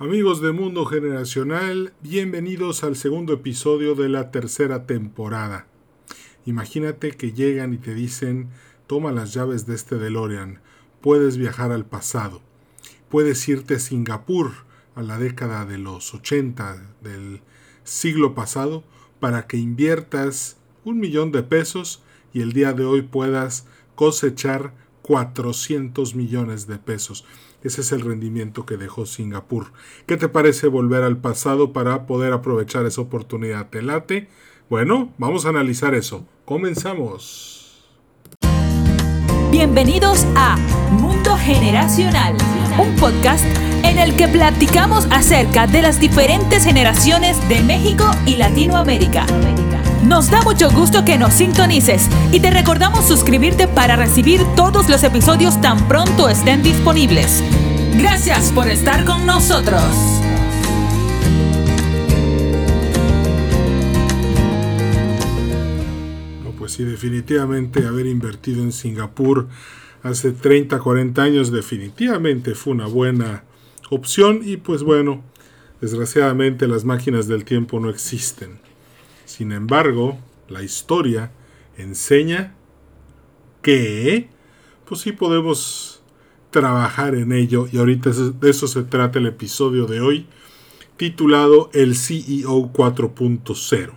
Amigos de Mundo Generacional, bienvenidos al segundo episodio de la tercera temporada. Imagínate que llegan y te dicen, toma las llaves de este DeLorean, puedes viajar al pasado, puedes irte a Singapur a la década de los 80 del siglo pasado para que inviertas un millón de pesos y el día de hoy puedas cosechar 400 millones de pesos. Ese es el rendimiento que dejó Singapur. ¿Qué te parece volver al pasado para poder aprovechar esa oportunidad? ¿Te late? Bueno, vamos a analizar eso. Comenzamos. Bienvenidos a Mundo Generacional, un podcast en el que platicamos acerca de las diferentes generaciones de México y Latinoamérica. Nos da mucho gusto que nos sintonices y te recordamos suscribirte para recibir todos los episodios tan pronto estén disponibles. Gracias por estar con nosotros. pues sí, definitivamente haber invertido en Singapur hace 30, 40 años definitivamente fue una buena opción y pues bueno, desgraciadamente las máquinas del tiempo no existen. Sin embargo, la historia enseña que, pues sí podemos trabajar en ello y ahorita de eso se trata el episodio de hoy, titulado El CEO 4.0.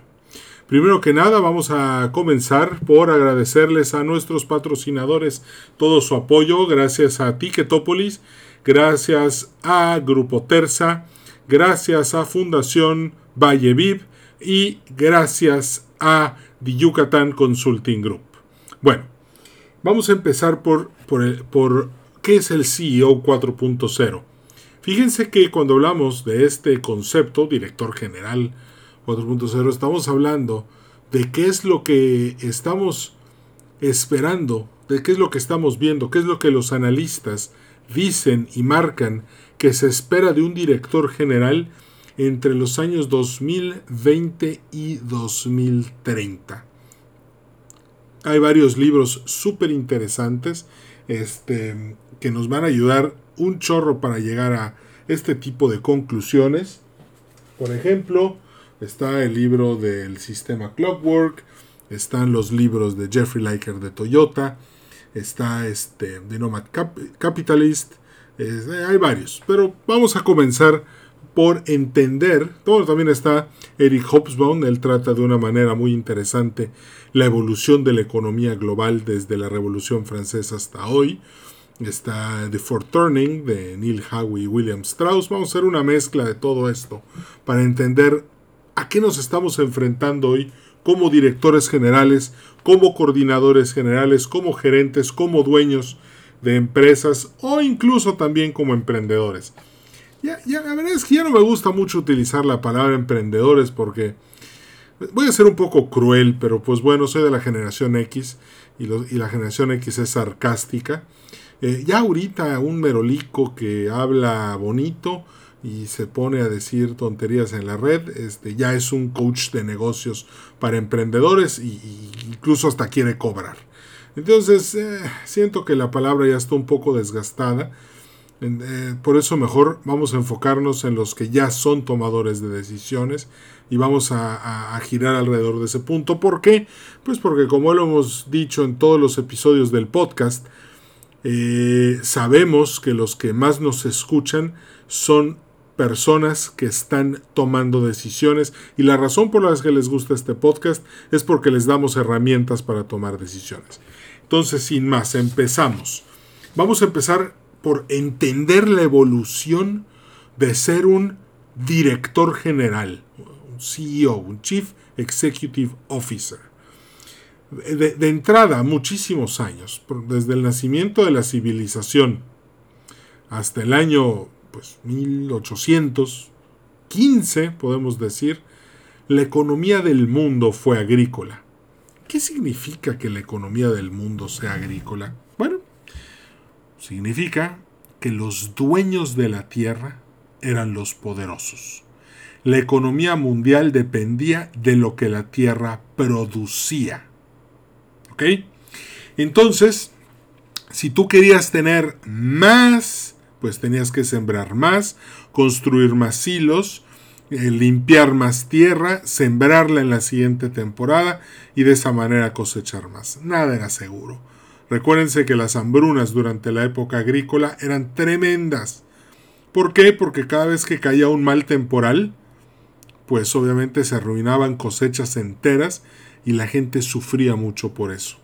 Primero que nada, vamos a comenzar por agradecerles a nuestros patrocinadores todo su apoyo. Gracias a Ticketopolis, gracias a Grupo Terza, gracias a Fundación Valle Viv, y gracias a The Yucatán Consulting Group. Bueno, vamos a empezar por, por, por qué es el CEO 4.0. Fíjense que cuando hablamos de este concepto, director general 4.0, estamos hablando de qué es lo que estamos esperando, de qué es lo que estamos viendo, qué es lo que los analistas dicen y marcan que se espera de un director general entre los años 2020 y 2030. Hay varios libros súper interesantes este, que nos van a ayudar un chorro para llegar a este tipo de conclusiones. Por ejemplo, está el libro del sistema Clockwork, están los libros de Jeffrey Liker de Toyota, está este de Nomad Capitalist, hay varios, pero vamos a comenzar por entender, también está Eric Hobsbawm, él trata de una manera muy interesante la evolución de la economía global desde la Revolución Francesa hasta hoy. Está The Fourth Turning de Neil Howe y William Strauss. Vamos a hacer una mezcla de todo esto para entender a qué nos estamos enfrentando hoy como directores generales, como coordinadores generales, como gerentes, como dueños de empresas o incluso también como emprendedores. Ya, ya, la verdad es que ya no me gusta mucho utilizar la palabra emprendedores porque voy a ser un poco cruel, pero pues bueno, soy de la generación X y, la generación X es sarcástica. Eh, ya ahorita un merolico que habla bonito y se pone a decir tonterías en la red, este, ya es un coach de negocios para emprendedores y, incluso hasta quiere cobrar. Entonces, eh, siento que la palabra ya está un poco desgastada eh, por eso mejor vamos a enfocarnos en los que ya son tomadores de decisiones y vamos a, girar alrededor de ese punto. ¿Por qué? Pues porque como lo hemos dicho en todos los episodios del podcast, eh, sabemos que los que más nos escuchan son personas que están tomando decisiones y la razón por la que les gusta este podcast es porque les damos herramientas para tomar decisiones. Entonces, sin más, empezamos. Vamos a empezar por entender la evolución de ser un director general, un CEO, un Chief Executive Officer. De, entrada, muchísimos años, desde el nacimiento de la civilización hasta el año pues, 1815, podemos decir, la economía del mundo fue agrícola. ¿Qué significa que la economía del mundo sea agrícola? Bueno, Significa que los dueños de la tierra eran los poderosos. La economía mundial dependía de lo que la tierra producía. Entonces, si tú querías tener más pues tenías que sembrar más, construir más silos, eh, limpiar más tierra, sembrarla en la siguiente temporada y de esa manera cosechar más. Nada era seguro. Recuérdense que las hambrunas durante la época agrícola eran tremendas. ¿Por qué? Porque cada vez que caía un mal temporal, pues obviamente se arruinaban cosechas enteras y la gente sufría mucho por eso.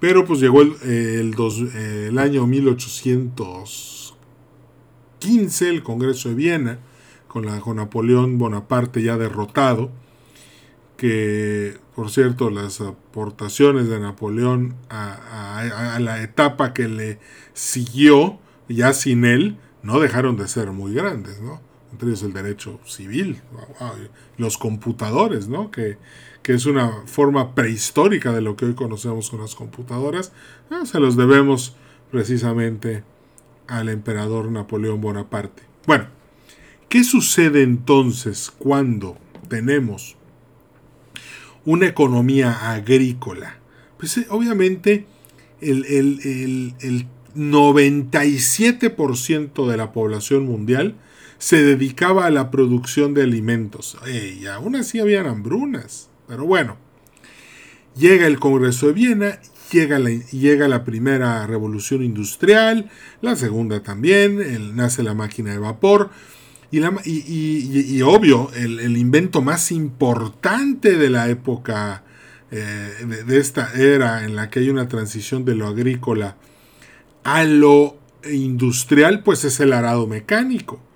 Pero pues llegó el, eh, el año 1815, el Congreso de Viena, con, la, con Napoleón Bonaparte ya derrotado, que por cierto las aportaciones de Napoleón a, la etapa que le siguió, ya sin él, no dejaron de ser muy grandes, ¿no? Entre ellos el derecho civil, los computadores, ¿no? Que, que, es una forma prehistórica de lo que hoy conocemos con las computadoras, se los debemos precisamente al emperador Napoleón Bonaparte. Bueno, ¿qué sucede entonces cuando tenemos una economía agrícola? Pues eh, obviamente el, el, 97% de la población mundial se dedicaba a la producción de alimentos. y aún así habían hambrunas. Pero bueno, llega el Congreso de Viena, llega la, llega la primera revolución industrial, la segunda también, nace la máquina de vapor, y, obvio, el, invento más importante de la época, eh, de, esta era en la que hay una transición de lo agrícola a lo industrial, pues es el arado mecánico.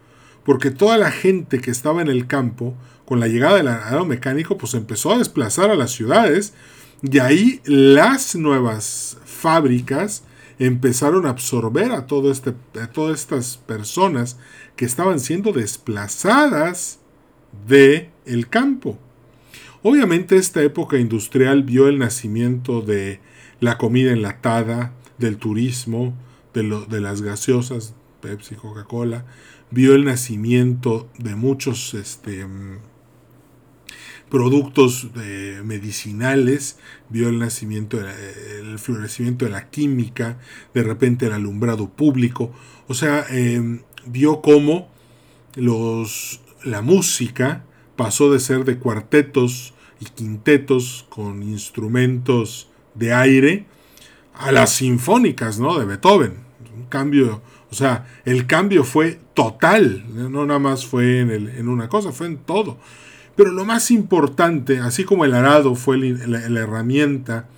Porque toda la gente que estaba en el campo, con la llegada del arado mecánico, pues empezó a desplazar a las ciudades. Y ahí las nuevas fábricas empezaron a absorber a, todo este, a todas estas personas que estaban siendo desplazadas de el campo. Obviamente esta época industrial vio el nacimiento de la comida enlatada, del turismo, de, lo, de las gaseosas, Pepsi, Coca-Cola, vio el nacimiento de muchos este, productos eh, medicinales, vio el nacimiento, el florecimiento de la química, de repente el alumbrado público, o sea, em, vio cómo los, la música pasó de ser de cuartetos y quintetos con instrumentos de aire a las sinfónicas, ¿no? De Beethoven. Un cambio, o sea, el cambio fue total, no nada más fue en, una cosa, fue en todo. Pero lo más importante, así como el arado fue la, herramienta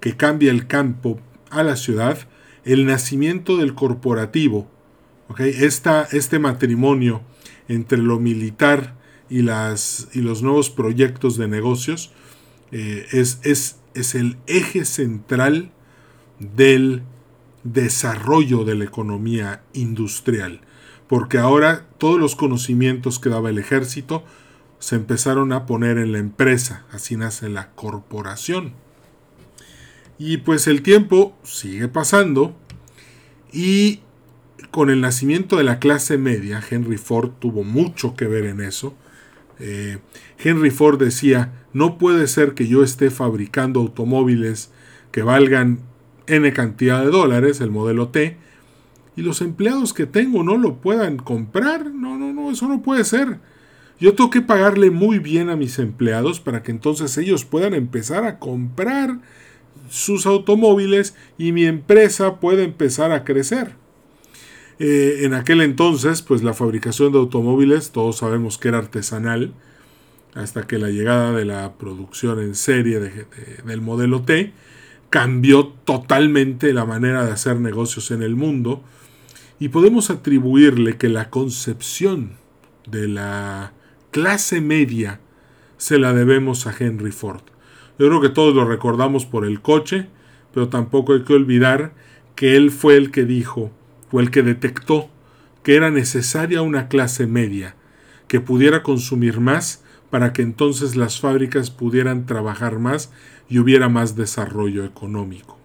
que cambia el campo a la ciudad, el nacimiento del corporativo este matrimonio entre lo militar y los nuevos proyectos de negocios eh, es, es, es el eje central del desarrollo de la economía industrial, porque ahora todos los conocimientos que daba el ejército se empezaron a poner en la empresa, así nace la corporación. Y pues el tiempo sigue pasando y con el nacimiento de la clase media, Henry Ford tuvo mucho que ver en eso. Eh, Henry Ford decía, no puede ser que yo esté fabricando automóviles que valgan N cantidad de dólares, el modelo T, y los empleados que tengo no lo puedan comprar. No, no, no, eso no puede ser. Yo tengo que pagarle muy bien a mis empleados para que entonces ellos puedan empezar a comprar sus automóviles y mi empresa pueda empezar a crecer. Eh, en aquel entonces, pues la fabricación de automóviles, todos sabemos que era artesanal, hasta que la llegada de la producción en serie del modelo T cambió totalmente la manera de hacer negocios en el mundo y podemos atribuirle que la concepción de la clase media se la debemos a Henry Ford. Yo creo que todos lo recordamos por el coche, pero tampoco hay que olvidar que él fue el que dijo o el que detectó que era necesaria una clase media que pudiera consumir más para que entonces las fábricas pudieran trabajar más y hubiera más desarrollo económico.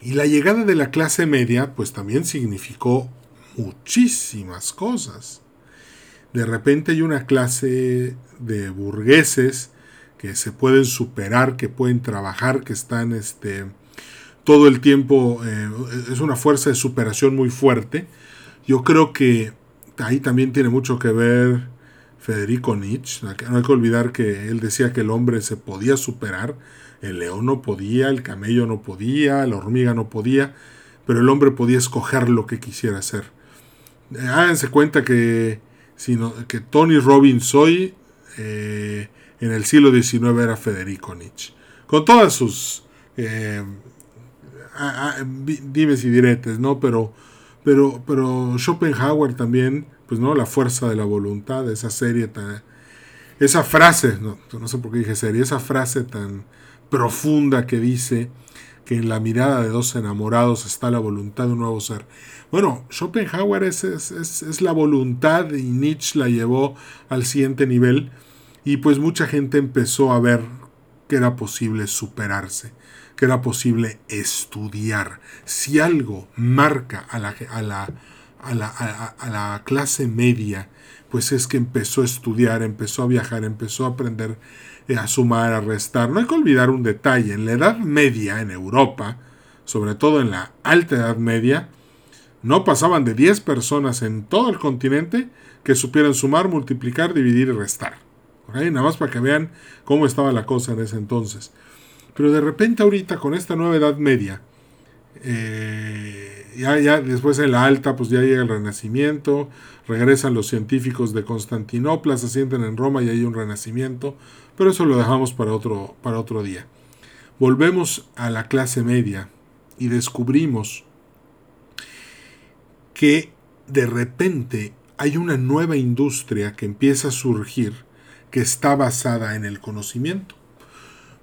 Y la llegada de la clase media pues también significó muchísimas cosas. De repente hay una clase de burgueses que se pueden superar, que pueden trabajar, que están este, todo el tiempo eh, es una fuerza de superación muy fuerte. Yo creo que ahí también tiene mucho que ver Federico Nietzsche. No hay que olvidar que él decía que el hombre se podía superar, el león no podía, el camello no podía, la hormiga no podía, pero el hombre podía escoger lo que quisiera hacer. Eh, háganse cuenta que, que Tony Robbins hoy eh, en el siglo XIX era Federico Nietzsche. Con todas sus eh, dimes y diretes, ¿no? Pero, pero, pero Schopenhauer también pues no, la fuerza de la voluntad, esa serie tan, esa frase, no, no sé por qué dije serie, esa frase tan profunda que dice que en la mirada de dos enamorados está la voluntad de un nuevo ser. Bueno, Schopenhauer es, es, es, la voluntad y Nietzsche la llevó al siguiente nivel y pues mucha gente empezó a ver que era posible superarse, que era posible estudiar. Si algo marca a la, a la a la, clase media, pues es que empezó a estudiar, empezó a viajar, empezó a aprender eh, a sumar, a restar. No hay que olvidar un detalle, en la Edad Media en Europa, sobre todo en la Alta Edad Media, no pasaban de 10 personas en todo el continente que supieran sumar, multiplicar, dividir y restar. Nada más para que vean cómo estaba la cosa en ese entonces. Pero de repente ahorita con esta nueva Edad Media, eh, ya, ya después en la alta, pues ya llega el Renacimiento, regresan los científicos de Constantinopla, se sienten en Roma y hay un Renacimiento, pero eso lo dejamos para otro, para otro día. Volvemos a la clase media y descubrimos que de repente hay una nueva industria que empieza a surgir que está basada en el conocimiento.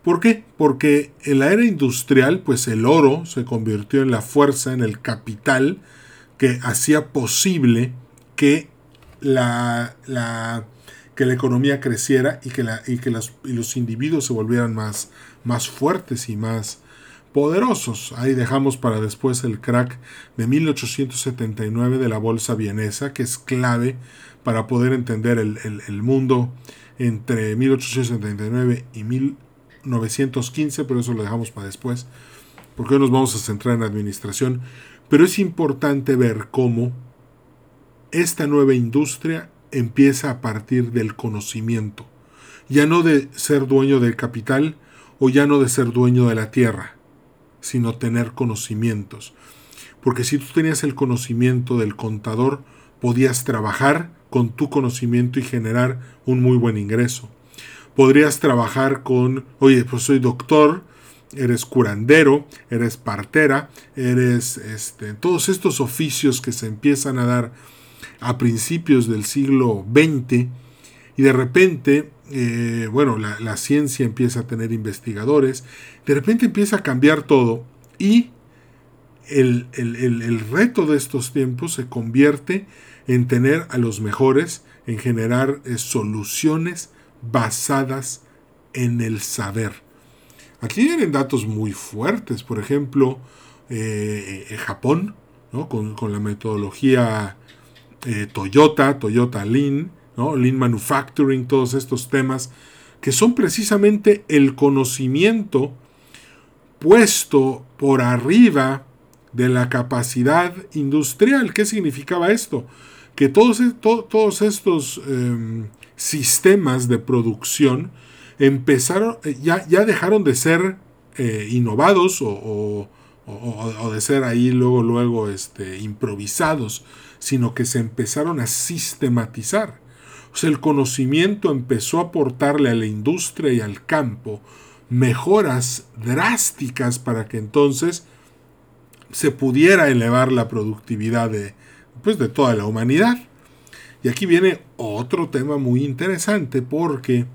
¿Por qué? Porque en la era industrial, pues el oro se convirtió en la fuerza, en el capital que hacía posible que la, que la economía creciera y que, la, y que los individuos se volvieran más, más fuertes y más poderosos. Ahí dejamos para después el crack de 1879 de la bolsa vienesa, que es clave para poder entender el, el mundo entre 1879 y 1879 915, pero eso lo dejamos para después, porque hoy nos vamos a centrar en administración. Pero es importante ver cómo esta nueva industria empieza a partir del conocimiento, ya no de ser dueño del capital o ya no de ser dueño de la tierra, sino tener conocimientos. Porque si tú tenías el conocimiento del contador, podías trabajar con tu conocimiento y generar un muy buen ingreso podrías trabajar con, oye, pues soy doctor, eres curandero, eres partera, eres este, todos estos oficios que se empiezan a dar a principios del siglo XX y de repente, eh, bueno, la, ciencia empieza a tener investigadores, de repente empieza a cambiar todo y el, el reto de estos tiempos se convierte en tener a los mejores, en generar eh, soluciones basadas en el saber. Aquí vienen datos muy fuertes, por ejemplo, eh, Japón, con, la metodología eh, Toyota, Toyota Lean, ¿no? Lean Manufacturing, todos estos temas, que son precisamente el conocimiento puesto por arriba de la capacidad industrial. ¿Qué significaba esto? Que todos, todos estos em, sistemas de producción empezaron, eh, ya, ya dejaron de ser eh, innovados o, de ser ahí luego, luego este, improvisados, sino que se empezaron a sistematizar. O sea, el conocimiento empezó a aportarle a la industria y al campo mejoras drásticas para que entonces se pudiera elevar la productividad de, pues, de toda la humanidad. Y aquí viene otro tema muy interesante porque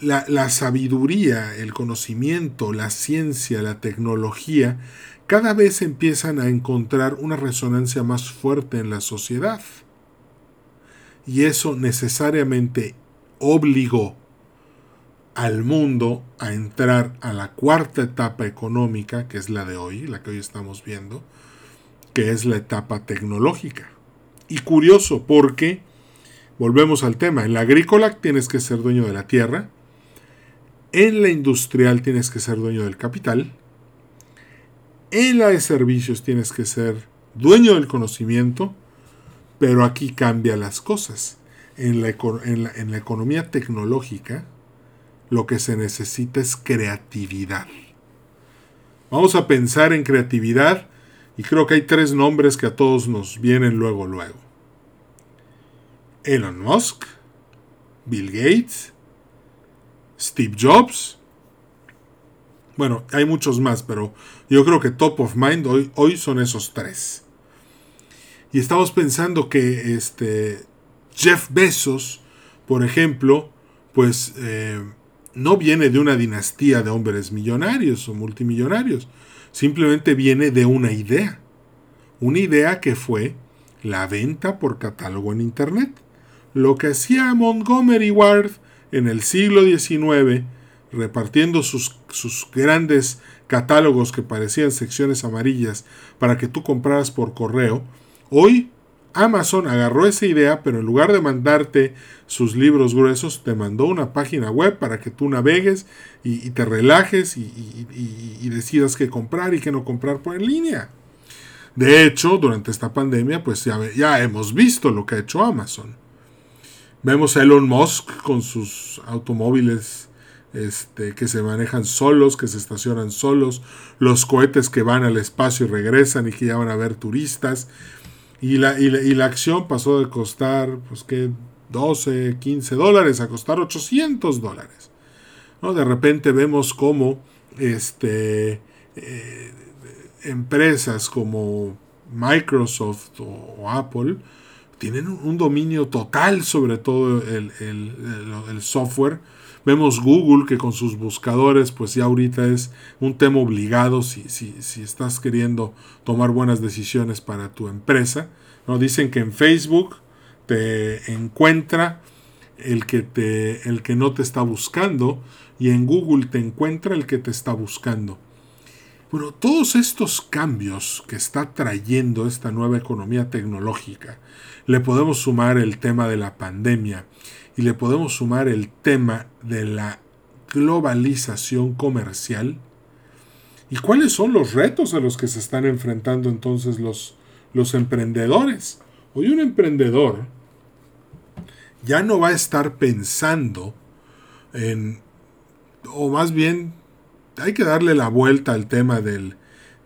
la, sabiduría, el conocimiento, la ciencia, la tecnología, cada vez empiezan a encontrar una resonancia más fuerte en la sociedad. Y eso necesariamente obligó al mundo a entrar a la cuarta etapa económica, que es la de hoy, la que hoy estamos viendo, que es la etapa tecnológica. Y curioso porque, volvemos al tema, en la agrícola tienes que ser dueño de la tierra, en la industrial tienes que ser dueño del capital, En la de servicios tienes que ser dueño del conocimiento, pero aquí cambia las cosas. En la, en la economía tecnológica, lo que se necesita es creatividad. Vamos a pensar en creatividad y creo que hay tres nombres que a todos nos vienen luego, luego. Elon Musk, Bill Gates, Steve Jobs. Bueno, hay muchos más, pero yo creo que top of mind hoy, hoy son esos tres. Y estamos pensando que este Jeff Bezos, por ejemplo, pues eh, no viene de una dinastía de hombres millonarios o multimillonarios, simplemente viene de una idea. Una idea que fue la venta por catálogo en Internet. Lo que hacía Montgomery Ward en el siglo XIX, repartiendo sus, sus grandes catálogos que parecían secciones amarillas para que tú compraras por correo, hoy Amazon agarró esa idea, pero en lugar de mandarte sus libros gruesos, te mandó una página web para que tú navegues y, te relajes y, decidas qué comprar y qué no comprar por en línea. De hecho, durante esta pandemia, pues ya, hemos visto lo que ha hecho Amazon. Vemos a Elon Musk con sus automóviles este, que se manejan solos, que se estacionan solos, los cohetes que van al espacio y regresan y que ya van a ver turistas. Y la, y la, acción pasó de costar, pues que 12, 15 dólares a costar 800 dólares. ¿no? De repente vemos cómo este, eh, empresas como Microsoft o, Apple tienen un, dominio total sobre todo el, el software Vemos Google que con sus buscadores pues ya ahorita es un tema obligado si, si, si estás queriendo tomar buenas decisiones para tu empresa. ¿no? Dicen que en Facebook te encuentra el que, te, el que no te está buscando y en Google te encuentra el que te está buscando. Bueno, todos estos cambios que está trayendo esta nueva economía tecnológica, le podemos sumar el tema de la pandemia y le podemos sumar el tema de la globalización comercial. ¿Y cuáles son los retos a los que se están enfrentando entonces los, los emprendedores? Hoy un emprendedor ya no va a estar pensando en, o más bien hay que darle la vuelta al tema del,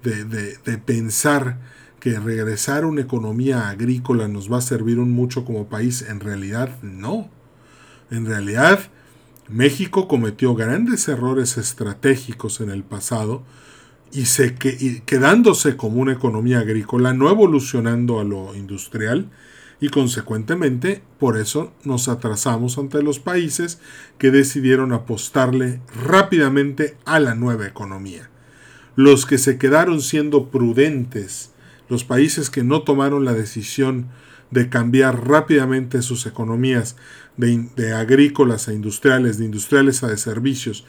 de, de pensar que regresar a una economía agrícola nos va a servir un mucho como país. En realidad no. En realidad, México cometió grandes errores estratégicos en el pasado y, se, quedándose como una economía agrícola, no evolucionando a lo industrial, y consecuentemente por eso nos atrasamos ante los países que decidieron apostarle rápidamente a la nueva economía. Los que se quedaron siendo prudentes, los países que no tomaron la decisión de cambiar rápidamente sus economías de, agrícolas a industriales, de industriales a de servicios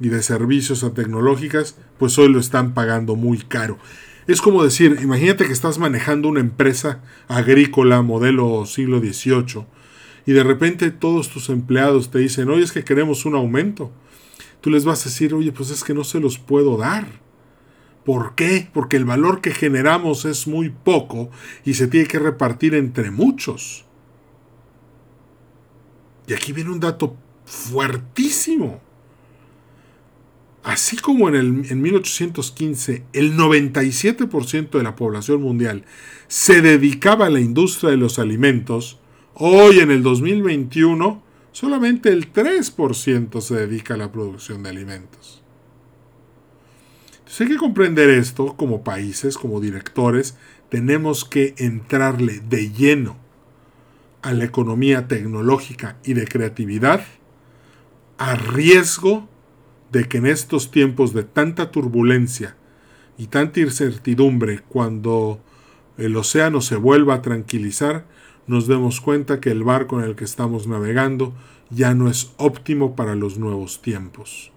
y de servicios a tecnológicas, pues hoy lo están pagando muy caro. Es como decir, imagínate que estás manejando una empresa agrícola modelo siglo XVIII y de repente todos tus empleados te dicen, oye, es que queremos un aumento. Tú les vas a decir, oye, pues es que no se los puedo dar. ¿Por qué? Porque el valor que generamos es muy poco y se tiene que repartir entre muchos. Y aquí viene un dato fuertísimo. Así como en, el, en 1815 el 97% de la población mundial se dedicaba a la industria de los alimentos, hoy en el 2021 solamente el 3% se dedica a la producción de alimentos. Hay que comprender esto como países, como directores, tenemos que entrarle de lleno a la economía tecnológica y de creatividad a riesgo de que en estos tiempos de tanta turbulencia y tanta incertidumbre, cuando el océano se vuelva a tranquilizar, nos demos cuenta que el barco en el que estamos navegando ya no es óptimo para los nuevos tiempos.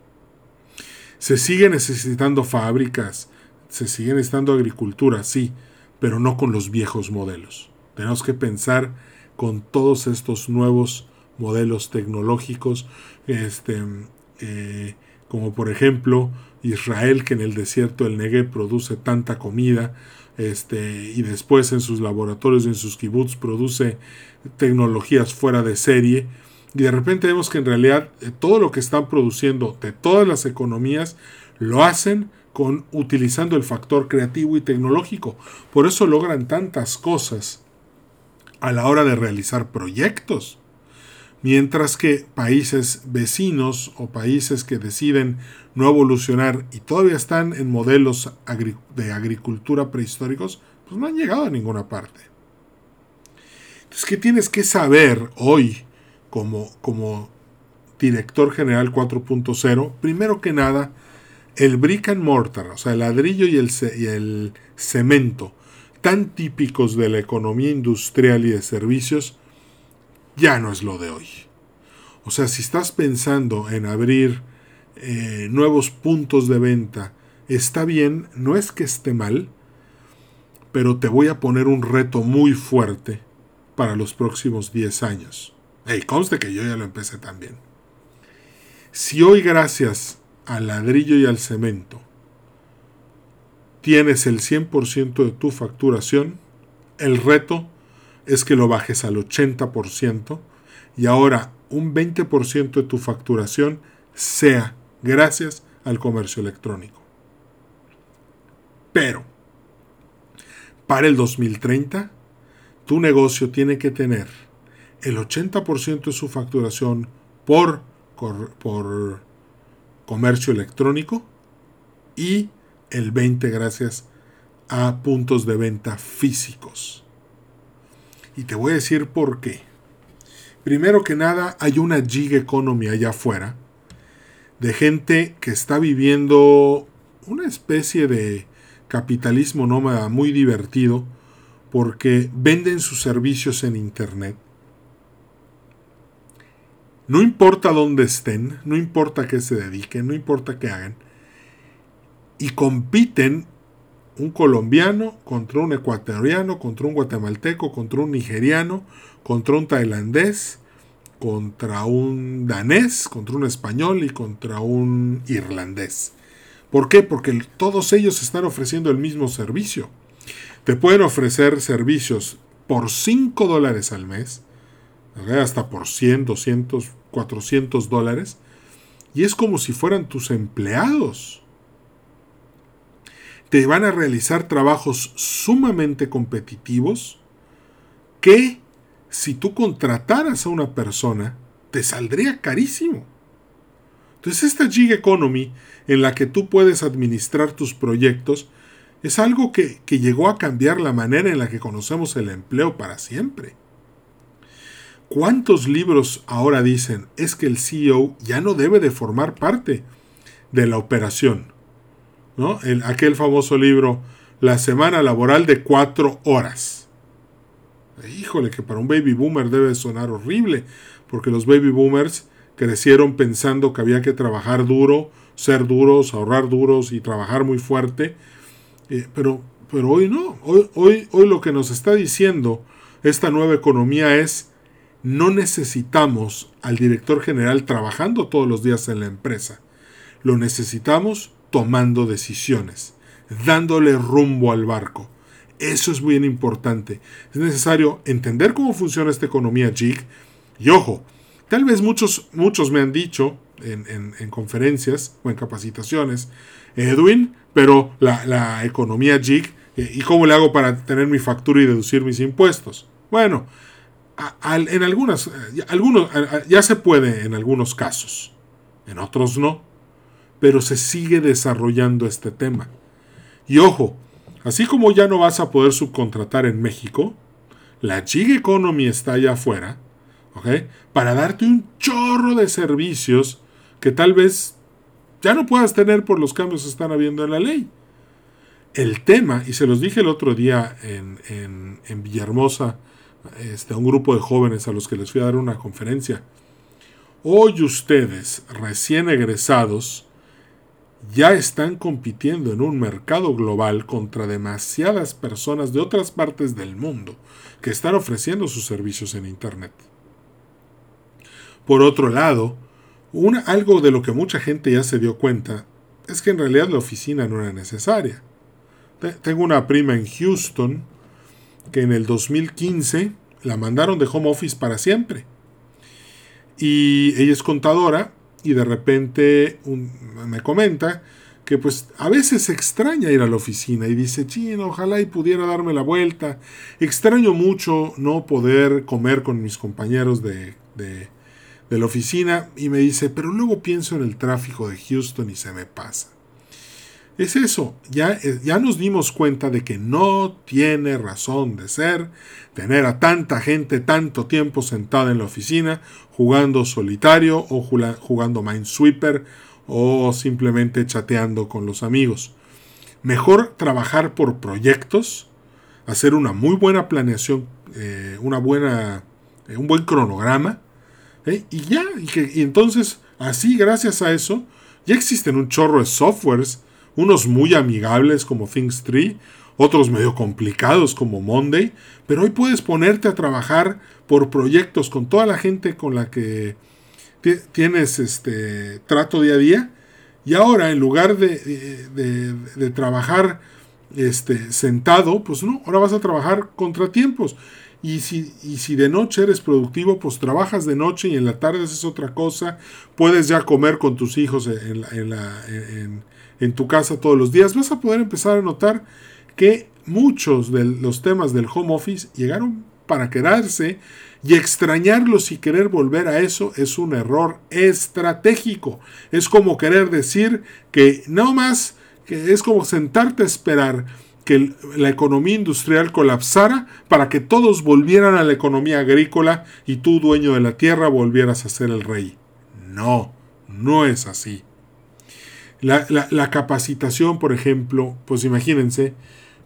Se sigue necesitando fábricas, se sigue necesitando agricultura, sí, pero no con los viejos modelos. Tenemos que pensar con todos estos nuevos modelos tecnológicos, este, eh, como por ejemplo Israel que en el desierto del Negev produce tanta comida, este, y después en sus laboratorios en sus kibbutz produce tecnologías fuera de serie, y de repente vemos que en realidad eh, todo lo que están produciendo de todas las economías lo hacen con utilizando el factor creativo y tecnológico. Por eso logran tantas cosas a la hora de realizar proyectos. Mientras que países vecinos o países que deciden no evolucionar y todavía están en modelos de agricultura prehistóricos, pues no han llegado a ninguna parte. Entonces, ¿qué tienes que saber hoy como, como director general 4.0? Primero que nada, el brick and mortar, o sea, el ladrillo y el, y el cemento, tan típicos de la economía industrial y de servicios, ya no es lo de hoy. O sea, si estás pensando en abrir eh, nuevos puntos de venta, está bien, no es que esté mal, pero te voy a poner un reto muy fuerte para los próximos 10 años. Hey, conste que yo ya lo empecé también. Si hoy gracias al ladrillo y al cemento tienes el 100% de tu facturación, el reto es que lo bajes al 80% y ahora un 20% de tu facturación sea gracias al comercio electrónico. Pero, para el 2030, tu negocio tiene que tener el 80% de su facturación por, por comercio electrónico y el 20% gracias a puntos de venta físicos. Y te voy a decir por qué. Primero que nada, hay una gig economy allá afuera de gente que está viviendo una especie de capitalismo nómada muy divertido porque venden sus servicios en Internet. No importa dónde estén, no importa qué se dediquen, no importa qué hagan. Y compiten un colombiano contra un ecuatoriano, contra un guatemalteco, contra un nigeriano, contra un tailandés, contra un danés, contra un español y contra un irlandés. ¿Por qué? Porque todos ellos están ofreciendo el mismo servicio. Te pueden ofrecer servicios por 5 dólares al mes, hasta por 100, 200, 400 dólares, y es como si fueran tus empleados. Te van a realizar trabajos sumamente competitivos que si tú contrataras a una persona, te saldría carísimo. Entonces esta gig economy en la que tú puedes administrar tus proyectos es algo que, que llegó a cambiar la manera en la que conocemos el empleo para siempre. ¿Cuántos libros ahora dicen es que el CEO ya no debe de formar parte de la operación? ¿No? El, aquel famoso libro, La semana laboral de cuatro horas híjole, que para un baby boomer debe sonar horrible, porque los baby boomers crecieron pensando que había que trabajar duro, ser duros, ahorrar duros y trabajar muy fuerte, eh, pero, pero hoy no, hoy, hoy, hoy lo que nos está diciendo esta nueva economía es, no necesitamos al director general trabajando todos los días en la empresa, lo necesitamos tomando decisiones, dándole rumbo al barco. Eso es muy importante. Es necesario entender cómo funciona esta economía JIC. Y ojo, tal vez muchos, muchos me han dicho en, conferencias o en capacitaciones, Edwin, pero la, economía JIC, eh, ¿y cómo le hago para tener mi factura y deducir mis impuestos? Bueno, en algunas, eh, algunos, ya se puede en algunos casos, en otros no, pero se sigue desarrollando este tema. Y ojo, Así como ya no vas a poder subcontratar en México, la gig economy está allá afuera, ¿ok? Para darte un chorro de servicios que tal vez ya no puedas tener por los cambios que están habiendo en la ley. El tema, y se los dije el otro día en, en, Villahermosa, este, a un grupo de jóvenes a los que les fui a dar una conferencia, hoy ustedes, recién egresados, ya están compitiendo en un mercado global contra demasiadas personas de otras partes del mundo que están ofreciendo sus servicios en Internet. Por otro lado, Una, algo de lo que mucha gente ya se dio cuenta es que en realidad la oficina no era necesaria. Tengo una prima en Houston que en el 2015 la mandaron de home office para siempre. Y ella es contadora y de repente me comenta que pues a veces extraña ir a la oficina y dice, chino, ojalá y pudiera darme la vuelta. Extraño mucho no poder comer con mis compañeros de, de, de la oficina y me dice, pero luego pienso en el tráfico de Houston y se me pasa es eso, ya, eh, ya nos dimos cuenta de que no tiene razón de ser tener a tanta gente tanto tiempo sentada en la oficina jugando solitario o jugando Minesweeper o simplemente chateando con los amigos. Mejor trabajar por proyectos, hacer una muy buena planeación, eh, una buena, eh, un buen cronograma, y ya, y, que, y entonces así gracias a eso, ya existen un chorro de softwares unos muy amigables como Things 3, otros medio complicados como Monday, pero hoy puedes ponerte a trabajar por proyectos con toda la gente con la que tienes este trato día a día y ahora en lugar de, de, trabajar este, sentado, pues no, ahora vas a trabajar contratiempos. Y si, y si de noche eres productivo, pues trabajas de noche y en la tarde haces otra cosa. Puedes ya comer con tus hijos en, en, la, en, en tu casa todos los días, vas a poder empezar a notar que muchos de los temas del home office llegaron para quedarse y extrañarlos y querer volver a eso es un error estratégico. Es como querer decir que no más, que es como sentarte a esperar que la economía industrial colapsara para que todos volvieran a la economía agrícola y tú, dueño de la tierra, volvieras a ser el rey. No, no es así. La, capacitación, por ejemplo, pues imagínense,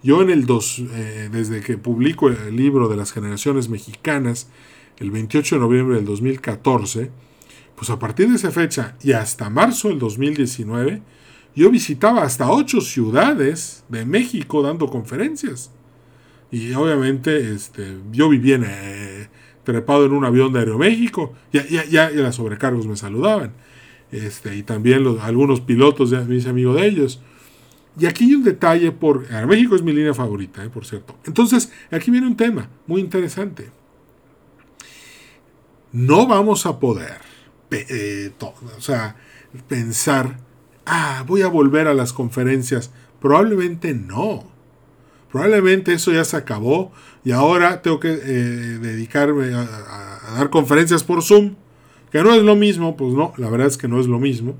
yo en el dos, eh, desde que publico el libro de las generaciones mexicanas, el 28 de noviembre del 2014, pues a partir de esa fecha y hasta marzo del 2019, yo visitaba hasta ocho ciudades de México dando conferencias. Y obviamente este, yo vivía en, eh, trepado en un avión de Aeroméxico, ya, ya, ya, ya sobrecargos me saludaban. Este, y también algunos pilotos, ya me amigo de ellos. Y aquí hay un detalle, por México es mi línea favorita, eh, por cierto. Entonces, aquí viene un tema muy interesante. No vamos a poder eh, o sea, pensar, ah, voy a volver a las conferencias. Probablemente no. Probablemente eso ya se acabó y ahora tengo que eh, dedicarme a dar conferencias por Zoom. Que no es lo mismo, pues no, la verdad es que no es lo mismo.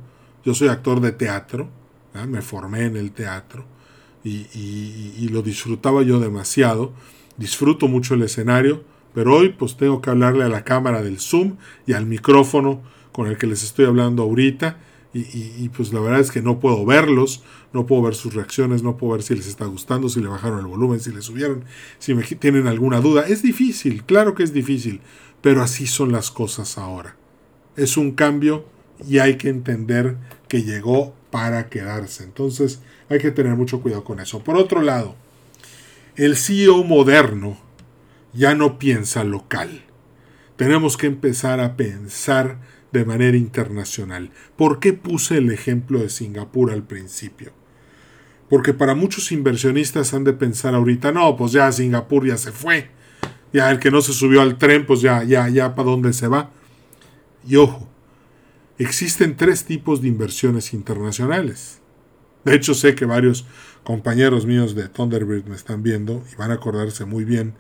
Yo soy actor de teatro, me formé en el teatro y, lo disfrutaba yo demasiado. Disfruto mucho el escenario, pero hoy pues tengo que hablarle a la cámara del Zoom y al micrófono con el que les estoy hablando ahorita. Y, pues la verdad es que no puedo verlos, no puedo ver sus reacciones, no puedo ver si les está gustando, si le bajaron el volumen, si le subieron, si me tienen alguna duda. Es difícil, claro que es difícil, pero así son las cosas ahora es un cambio y hay que entender que llegó para quedarse. Entonces hay que tener mucho cuidado con eso. Por otro lado, el CEO moderno ya no piensa local. Tenemos que empezar a pensar de manera internacional. ¿Por qué puse el ejemplo de Singapur al principio? Porque para muchos inversionistas han de pensar ahorita, no, pues ya Singapur ya se fue. Ya el que no se subió al tren, pues ya, ya, ya, ¿para dónde se va? Y ojo, existen tres tipos de inversiones internacionales. De hecho, sé que varios compañeros míos de Thunderbird me están viendo y van a acordarse muy bien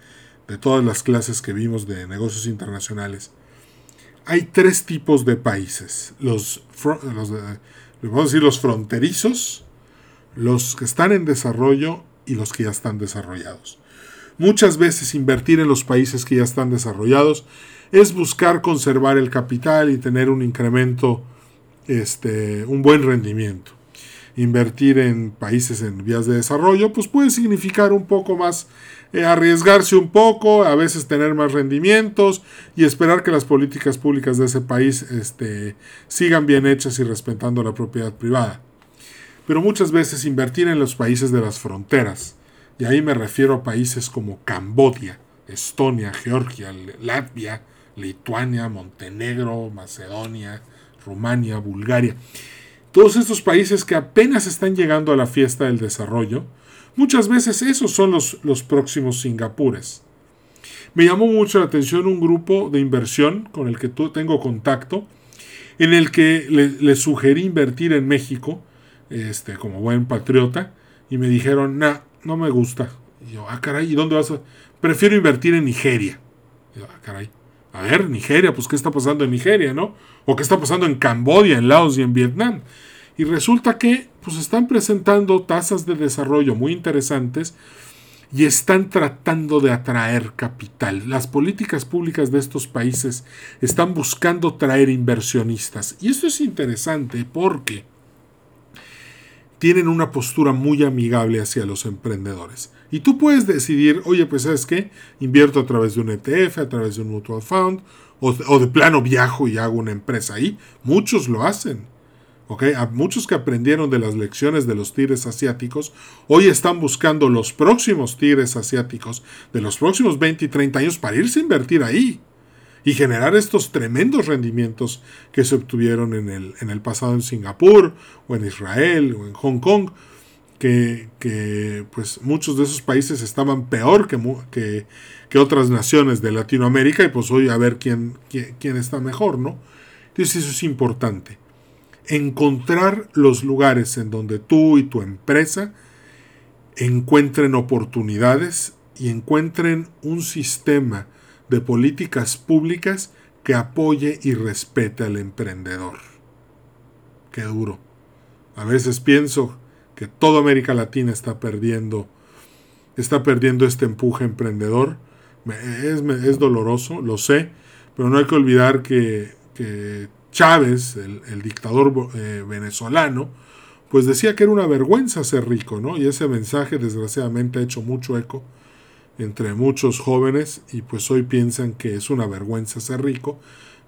de todas las clases que vimos de negocios internacionales. Hay tres tipos de países. Los, los vamos a decir los fronterizos, los que están en desarrollo y los que ya están desarrollados. Muchas veces invertir en los países que ya están desarrollados es buscar conservar el capital y tener un incremento, este, un buen rendimiento. Invertir en países en vías de desarrollo, pues puede significar un poco más, eh, arriesgarse un poco, a veces tener más rendimientos y esperar que las políticas públicas de ese país este, sigan bien hechas y respetando la propiedad privada. Pero muchas veces invertir en los países de las fronteras, y ahí me refiero a países como Cambodia, Estonia, Georgia, Latvia, Lituania, Montenegro, Macedonia, Rumania, Bulgaria. Todos estos países que apenas están llegando a la fiesta del desarrollo, muchas veces esos son los, los próximos Singapures. Me llamó mucho la atención un grupo de inversión con el que tengo contacto, en el que le, sugerí invertir en México, este, como buen patriota, y me dijeron, nah, no me gusta. Y yo, ah, caray, ¿y dónde vas a...? Prefiero invertir en Nigeria. Y yo, ah, caray. A ver, Nigeria, pues ¿qué está pasando en Nigeria, no? O qué está pasando en Camboya, en Laos y en Vietnam. Y resulta que pues están presentando tasas de desarrollo muy interesantes y están tratando de atraer capital. Las políticas públicas de estos países están buscando traer inversionistas. Y esto es interesante porque tienen una postura muy amigable hacia los emprendedores. Y tú puedes decidir, oye, pues sabes qué, invierto a través de un ETF, a través de un mutual fund, o, de plano viajo y hago una empresa ahí. Muchos lo hacen. A muchos que aprendieron de las lecciones de los tigres asiáticos, hoy están buscando los próximos tigres asiáticos de los próximos 20 y 30 años para irse a invertir ahí y generar estos tremendos rendimientos que se obtuvieron en el, en el pasado en Singapur o en Israel o en Hong Kong, que, que pues muchos de esos países estaban peor que, que, que, otras naciones de Latinoamérica y pues hoy a ver quién, quién, quién está mejor, ¿no? Entonces eso es importante encontrar los lugares en donde tú y tu empresa encuentren oportunidades y encuentren un sistema de políticas públicas que apoye y respete al emprendedor. Qué duro. A veces pienso que toda América Latina está perdiendo está perdiendo este empuje emprendedor. Es, es doloroso, lo sé, pero no hay que olvidar que, Chávez, el, dictador eh, venezolano, pues decía que era una vergüenza ser rico, ¿no? Y ese mensaje desgraciadamente ha hecho mucho eco entre muchos jóvenes y pues hoy piensan que es una vergüenza ser rico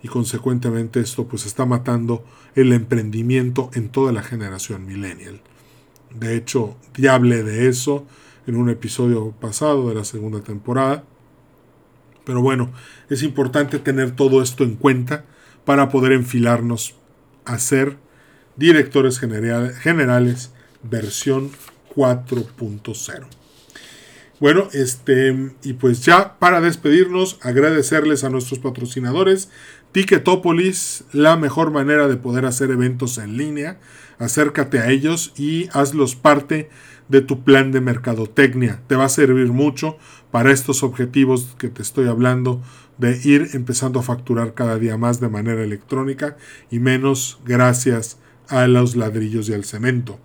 y consecuentemente esto pues está matando el emprendimiento en toda la generación millennial. De hecho, ya hablé de eso en un episodio pasado de la segunda temporada. Pero bueno, es importante tener todo esto en cuenta para poder enfilarnos a ser directores generales versión 4.0. Bueno, este, y pues ya para despedirnos, agradecerles a nuestros patrocinadores, Ticketopolis, la mejor manera de poder hacer eventos en línea. Acércate a ellos y hazlos parte de tu plan de mercadotecnia. Te va a servir mucho para estos objetivos que te estoy hablando de ir empezando a facturar cada día más de manera electrónica y menos gracias a los ladrillos y al cemento.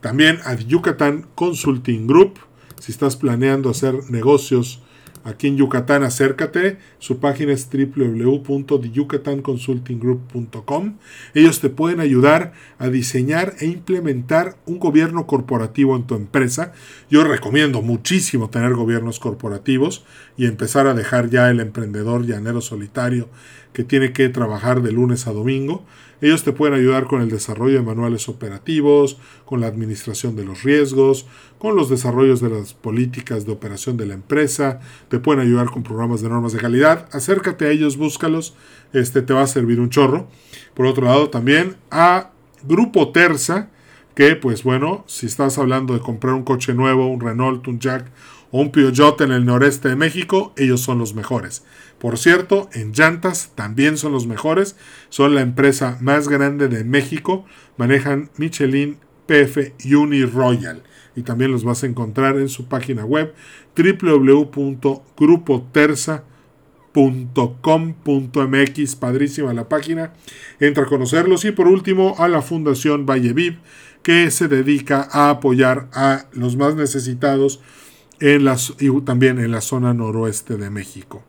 También a Yucatán Consulting Group, si estás planeando hacer negocios aquí en Yucatán, acércate. Su página es www.yucatanconsultinggroup.com. Ellos te pueden ayudar a diseñar e implementar un gobierno corporativo en tu empresa. Yo recomiendo muchísimo tener gobiernos corporativos y empezar a dejar ya el emprendedor llanero solitario que tiene que trabajar de lunes a domingo. Ellos te pueden ayudar con el desarrollo de manuales operativos, con la administración de los riesgos, con los desarrollos de las políticas de operación de la empresa, te pueden ayudar con programas de normas de calidad. Acércate a ellos, búscalos, este te va a servir un chorro. Por otro lado, también a Grupo Terza, que pues bueno, si estás hablando de comprar un coche nuevo, un Renault, un Jack un Peugeot en el noreste de México, ellos son los mejores. Por cierto, en llantas también son los mejores. Son la empresa más grande de México. Manejan Michelin, PF y Uniroyal. Y también los vas a encontrar en su página web www.grupoterza.com.mx. Padrísima la página. Entra a conocerlos. Y por último, a la Fundación Valleviv, que se dedica a apoyar a los más necesitados y también en la zona noroeste de México.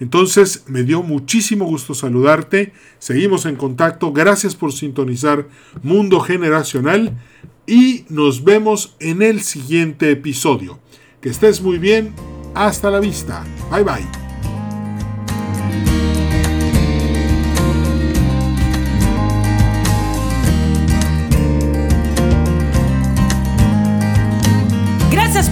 Entonces, me dio muchísimo gusto saludarte. Seguimos en contacto. Gracias por sintonizar Mundo Generacional y nos vemos en el siguiente episodio. Que estés muy bien. Hasta la vista. Bye bye.